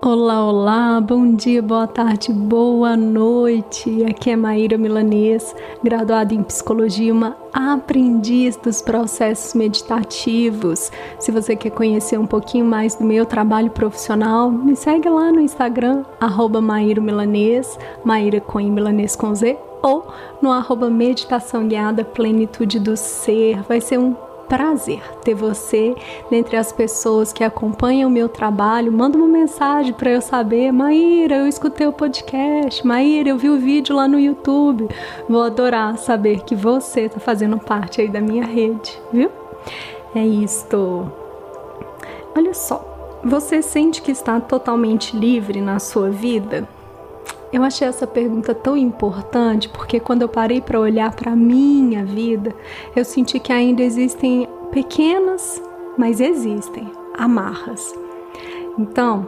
Olá, olá, bom dia, boa tarde, boa noite. Aqui é Maíra Milanês, graduada em psicologia, uma aprendiz dos processos meditativos. Se você quer conhecer um pouquinho mais do meu trabalho profissional, me segue lá no Instagram, arroba Maíra Milanês, Maíra com I, Milanês com Z, ou no arroba Meditação Guiada Plenitude do Ser. Vai ser um prazer ter você dentre as pessoas que acompanham o meu trabalho. Manda uma mensagem para eu saber, Maíra, eu escutei o podcast, Maíra, eu vi o vídeo lá no YouTube. Vou adorar saber que você está fazendo parte aí da minha rede, viu? É isto. Olha só, você sente que está totalmente livre na sua vida? Eu achei essa pergunta tão importante porque quando eu parei para olhar para minha vida, eu senti que ainda existem pequenas, mas existem amarras. Então,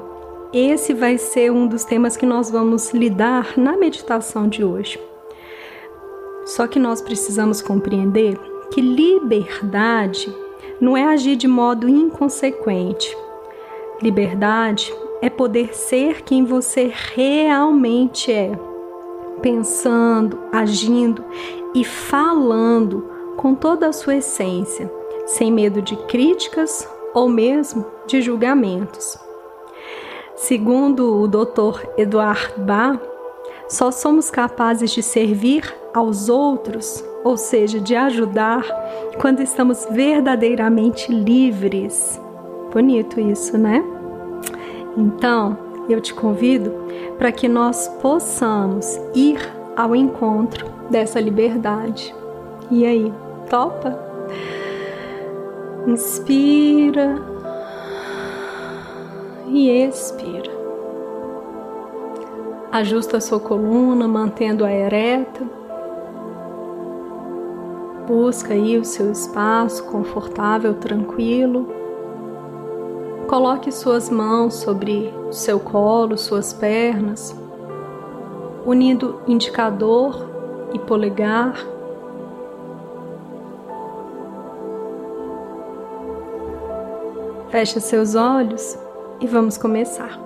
esse vai ser um dos temas que nós vamos lidar na meditação de hoje. Só que nós precisamos compreender que liberdade não é agir de modo inconsequente. Liberdade é poder ser quem você realmente é, pensando, agindo e falando com toda a sua essência, sem medo de críticas ou mesmo de julgamentos. Segundo o Dr. Eduard Bach, só somos capazes de servir aos outros, ou seja, de ajudar, quando estamos verdadeiramente livres. Bonito isso, né? Então, eu te convido para que nós possamos ir ao encontro dessa liberdade. E aí, topa? Inspira e expira. Ajusta a sua coluna, mantendo-a ereta. Busca aí o seu espaço confortável, tranquilo. Coloque suas mãos sobre seu colo, suas pernas, unindo indicador e polegar. Feche seus olhos e vamos começar.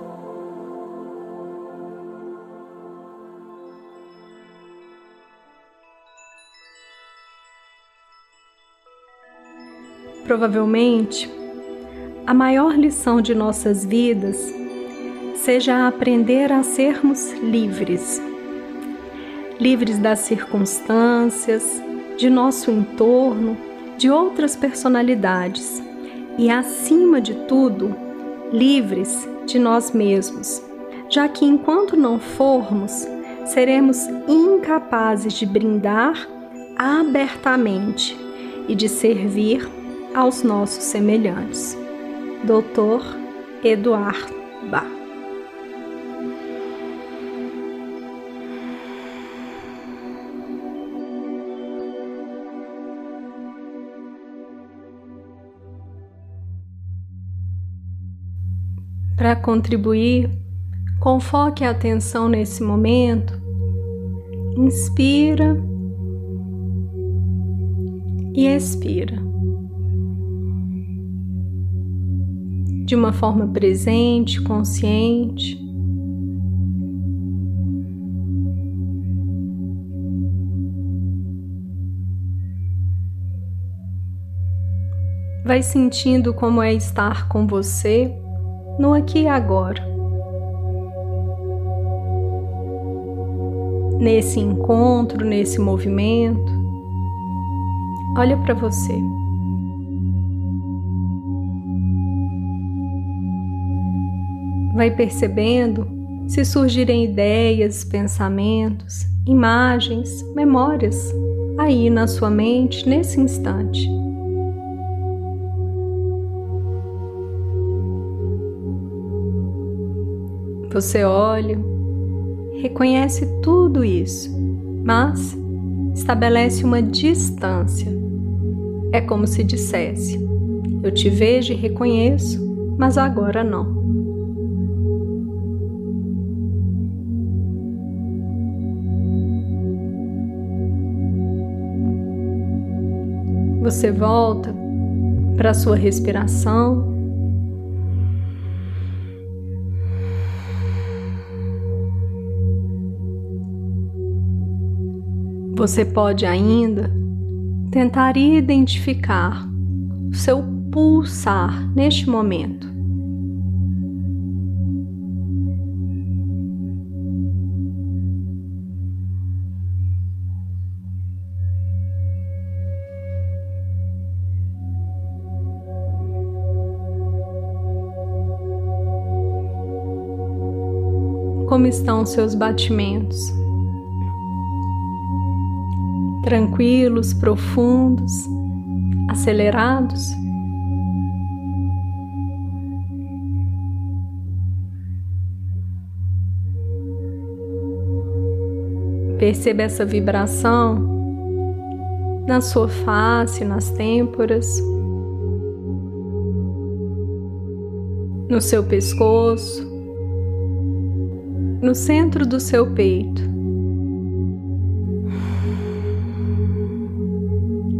Provavelmente a maior lição de nossas vidas seja aprender a sermos livres. Livres das circunstâncias, de nosso entorno, de outras personalidades e, acima de tudo, livres de nós mesmos, já que enquanto não formos, seremos incapazes de brindar abertamente e de servir aos nossos semelhantes. Dr. Eduard Bach. Para contribuir, confoque a atenção nesse momento. Inspira e expira. De uma forma presente, consciente. Vai sentindo como é estar com você no aqui e agora. Nesse encontro, nesse movimento, olha para você. Vai percebendo se surgirem ideias, pensamentos, imagens, memórias aí na sua mente nesse instante. Você olha, reconhece tudo isso, mas estabelece uma distância. É como se dissesse: Eu te vejo e reconheço, mas agora não. Você volta para a sua respiração. Você pode ainda tentar identificar o seu pulsar neste momento. Como estão seus batimentos? tranquilos, profundos, acelerados. Perceba essa vibração na sua face, nas têmporas, no seu pescoço, no centro do seu peito.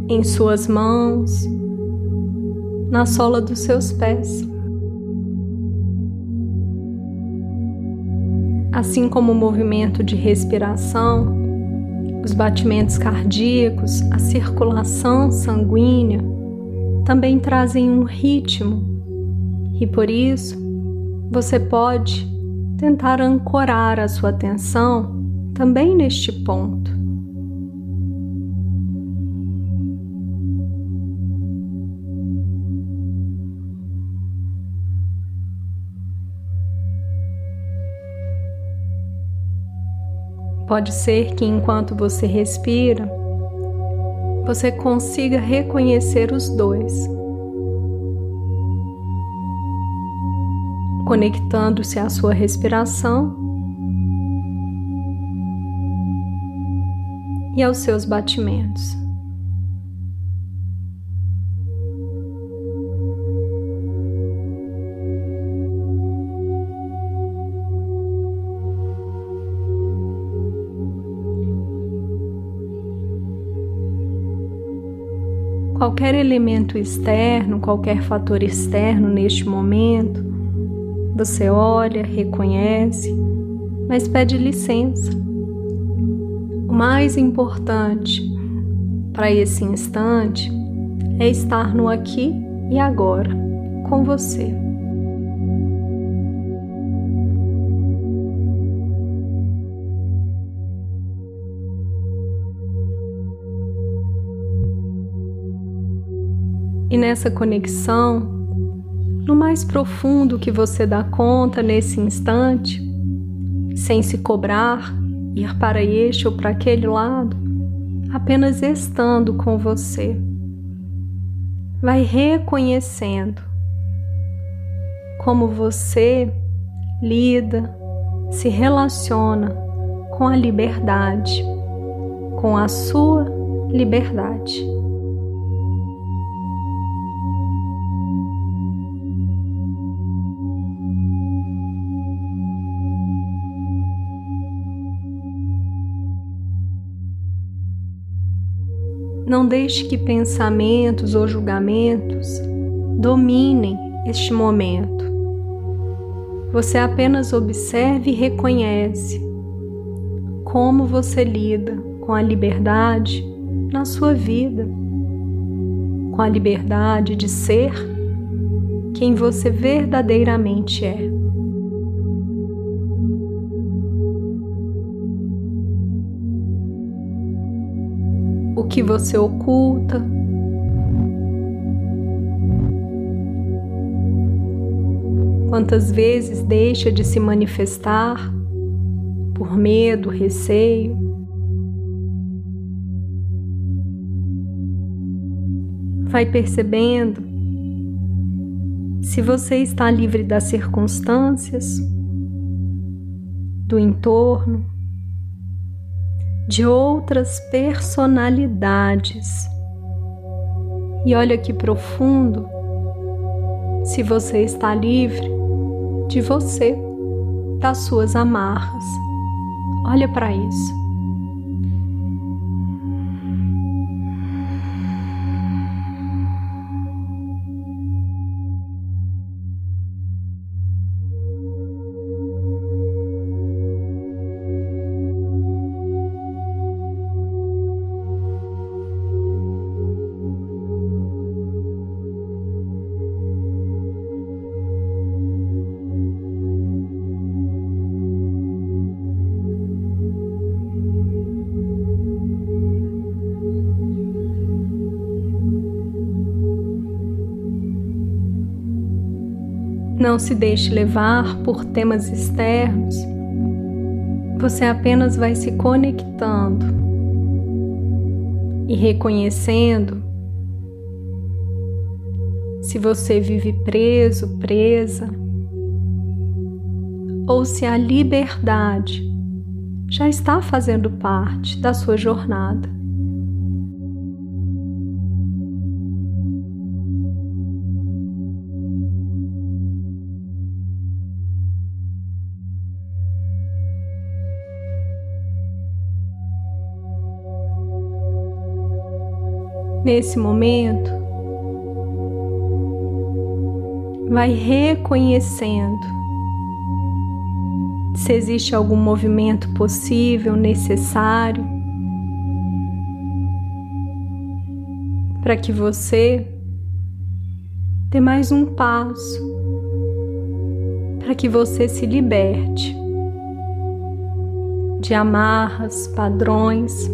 em suas mãos, na sola dos seus pés. Assim como o movimento de respiração, os batimentos cardíacos, a circulação sanguínea também trazem um ritmo, e por isso você pode tentar ancorar a sua atenção também neste ponto. Pode ser que enquanto você respira, você consiga reconhecer os dois, conectando-se à sua respiração e aos seus batimentos. qualquer elemento externo, qualquer fator externo neste momento, você olha, reconhece, mas pede licença. O mais importante para esse instante é estar no aqui e agora com você. E nessa conexão, no mais profundo que você dá conta nesse instante, sem se cobrar, ir para este ou para aquele lado, apenas estando com você. Vai reconhecendo como você lida, se relaciona com a liberdade, com a sua liberdade. Não deixe que pensamentos ou julgamentos dominem este momento. Você apenas observe e reconhece como você lida com a liberdade na sua vida, com a liberdade de ser quem você verdadeiramente é. Que você oculta. Quantas vezes deixa de se manifestar por medo, receio? Vai percebendo se você está livre das circunstâncias, do entorno, de outras personalidades. E olha que profundo se você está livre de você, das suas amarras. Olha para isso. Não se deixe levar por temas externos. Você apenas vai se conectando e reconhecendo se você vive preso, presa, ou se a liberdade já está fazendo parte da sua jornada. Nesse momento, vai reconhecendo se existe algum movimento possível, necessário, para que você dê mais um passo, para que você se liberte de amarras, padrões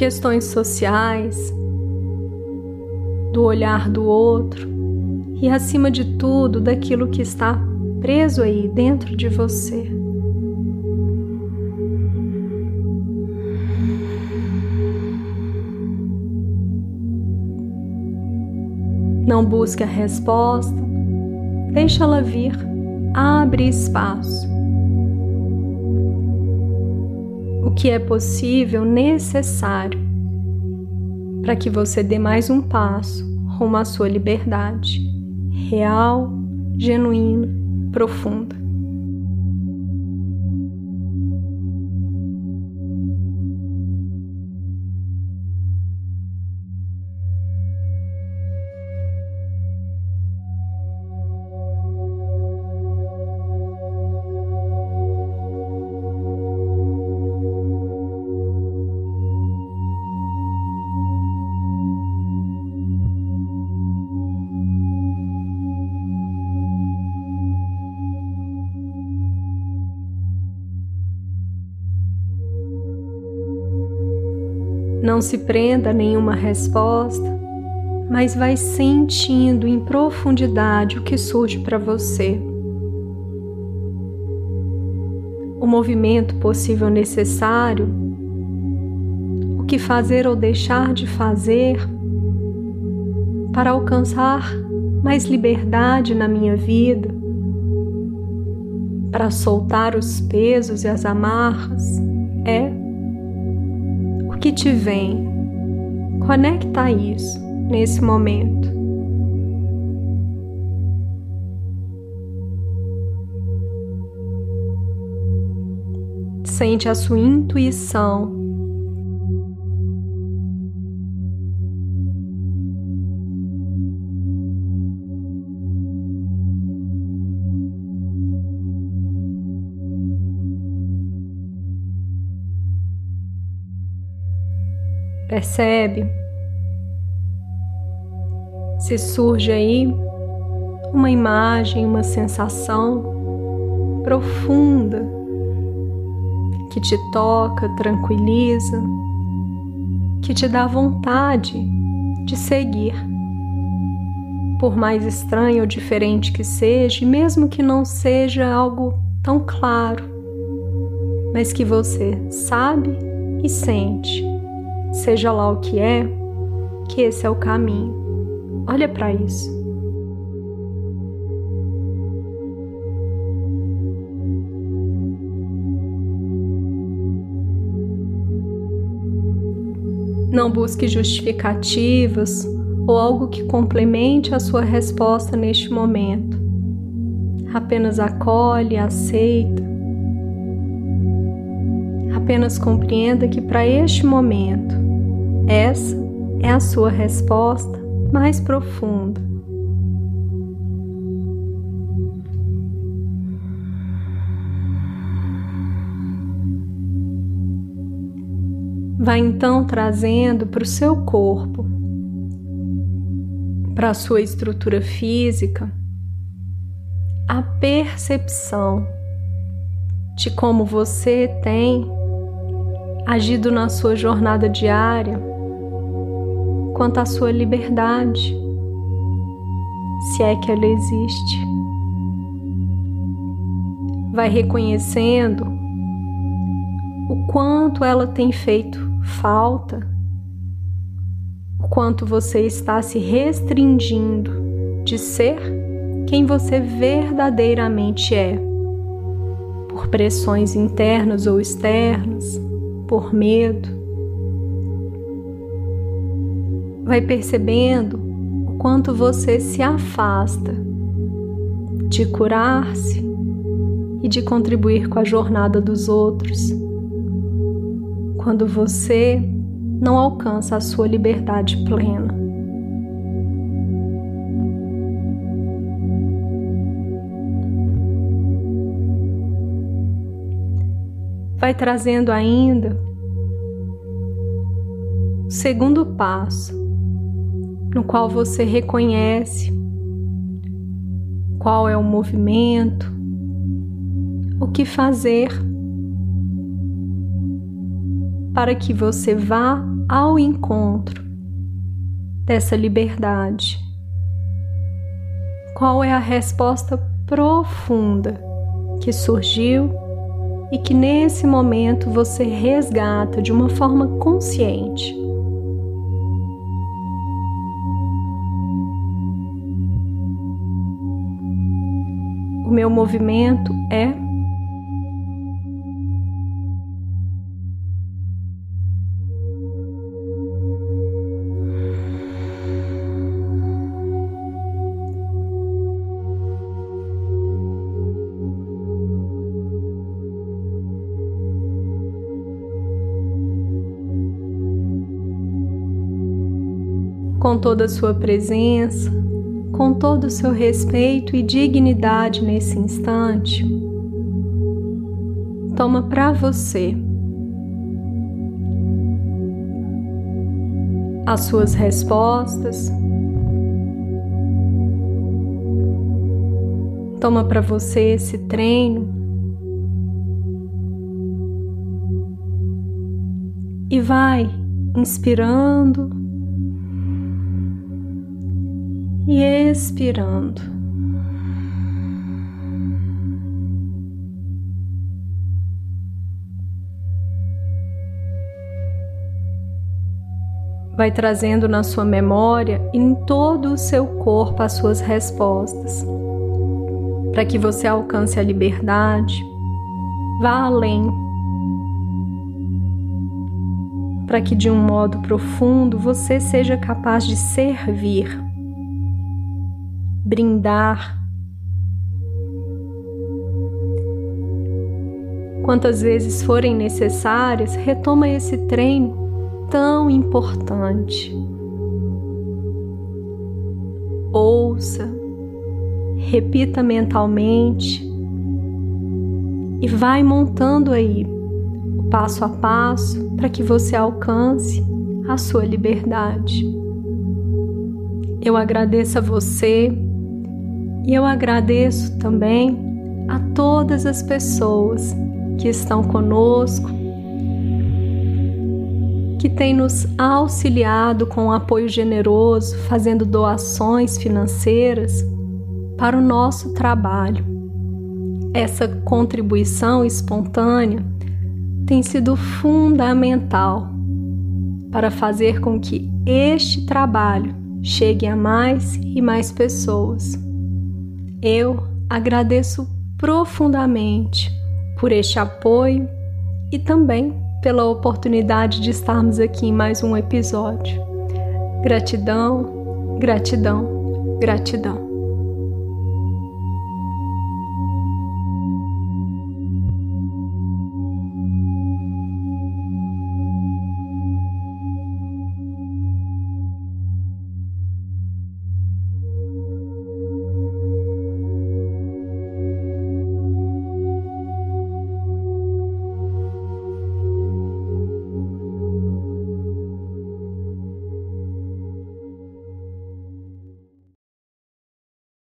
questões sociais, do olhar do outro e, acima de tudo, daquilo que está preso aí dentro de você. Não busque a resposta, deixa ela vir, abre espaço. O que é possível, necessário, para que você dê mais um passo rumo à sua liberdade real, genuína, profunda. Não se prenda a nenhuma resposta, mas vai sentindo em profundidade o que surge para você. O movimento possível necessário, o que fazer ou deixar de fazer para alcançar mais liberdade na minha vida, para soltar os pesos e as amarras, é que te vem. Conecta isso nesse momento. Sente a sua intuição Percebe? Se surge aí uma imagem, uma sensação profunda que te toca, tranquiliza, que te dá vontade de seguir. Por mais estranho ou diferente que seja, mesmo que não seja algo tão claro, mas que você sabe e sente seja lá o que é, que esse é o caminho. Olha para isso. Não busque justificativas ou algo que complemente a sua resposta neste momento. Apenas acolhe, aceita. Apenas compreenda que para este momento essa é a sua resposta mais profunda. Vai então trazendo para o seu corpo, para a sua estrutura física, a percepção de como você tem agido na sua jornada diária quanto à sua liberdade, se é que ela existe. Vai reconhecendo o quanto ela tem feito falta, o quanto você está se restringindo de ser quem você verdadeiramente é, por pressões internas ou externas, por medo. Vai percebendo o quanto você se afasta de curar-se e de contribuir com a jornada dos outros quando você não alcança a sua liberdade plena. Vai trazendo ainda o segundo passo, no qual você reconhece qual é o movimento, o que fazer para que você vá ao encontro dessa liberdade. Qual é a resposta profunda que surgiu e que nesse momento você resgata de uma forma consciente? O meu movimento é com toda a sua presença, com todo o seu respeito e dignidade nesse instante, toma para você as suas respostas. Toma para você esse treino. E vai inspirando e expirando. Vai trazendo na sua memória e em todo o seu corpo as suas respostas, para que você alcance a liberdade, vá além, para que de um modo profundo você seja capaz de servir brindar. Quantas vezes forem necessárias, retoma esse treino tão importante. Ouça, repita mentalmente e vai montando aí passo a passo para que você alcance a sua liberdade. Eu agradeço a você e eu agradeço também a todas as pessoas que estão conosco, que têm nos auxiliado com um apoio generoso, fazendo doações financeiras para o nosso trabalho. Essa contribuição espontânea tem sido fundamental para fazer com que este trabalho chegue a mais e mais pessoas. Eu agradeço profundamente por este apoio e também pela oportunidade de estarmos aqui em mais um episódio. Gratidão, gratidão, gratidão.